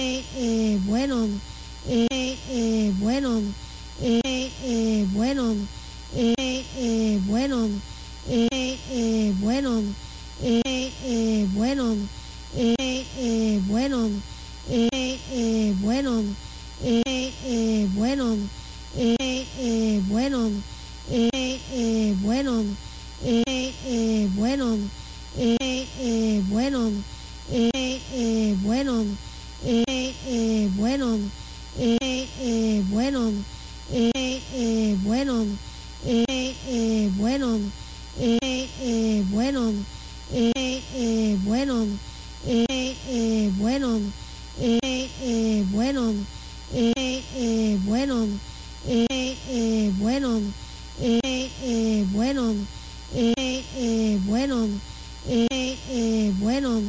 eh, bueno, eh, eh, bueno, eh, eh, bueno, eh, eh, bueno, eh, eh, bueno, eh, eh, bueno, eh, eh, bueno, eh, eh, bueno, eh, eh, bueno, eh, eh, bueno, eh, eh, bueno, eh, eh, bueno, eh, eh, bueno, eh, eh, bueno, eh, eh, bueno, eh, eh, bueno, eh, eh, bueno, eh, eh, bueno, eh, eh, bueno, eh, eh, bueno, eh, eh, bueno, eh, eh, bueno, eh, eh, bueno, eh, eh, bueno, eh, eh, bueno, eh, eh, bueno,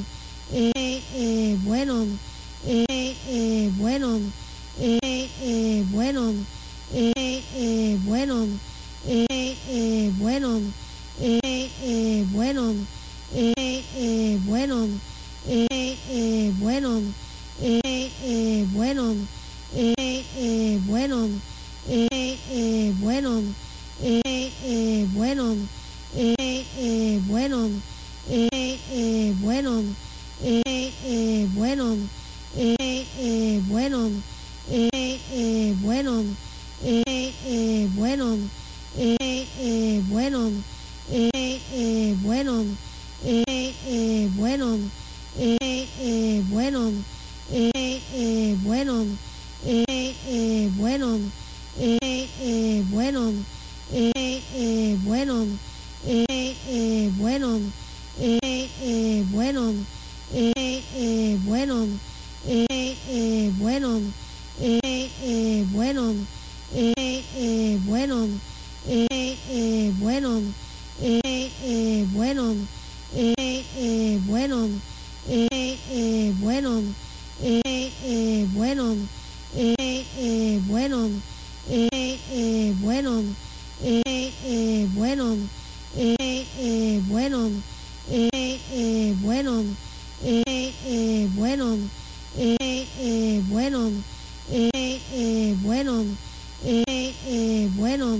eh, eh, bueno, eh, eh, bueno, eh, eh, bueno, eh, eh, bueno, eh, eh, bueno, eh, eh, bueno, eh, eh, bueno, eh, eh, bueno, eh, eh, bueno, eh, eh, bueno, eh, eh, bueno, eh, eh, bueno, eh, eh, bueno, eh, eh, bueno, eh, eh, bueno, eh, eh, bueno, eh, eh, bueno, eh, eh, bueno, eh, eh, bueno, eh, eh, bueno, eh, eh, bueno, eh, eh, bueno, eh, eh, bueno, eh, eh, bueno, eh, eh, bueno, eh, eh, bueno, eh, eh, bueno, eh, eh, bueno, eh, eh, bueno, eh, eh, bueno, eh, eh, bueno, eh, eh, bueno, eh, eh, bueno, eh, eh, bueno, eh, eh, bueno, eh, eh, bueno, eh, eh, bueno, eh, eh, bueno, eh, eh, bueno, eh, eh, bueno, eh, eh, bueno, eh, eh, bueno, eh, eh, bueno, eh, eh, bueno, eh, eh, eh, eh, bueno, eh, eh, bueno, eh, eh, bueno.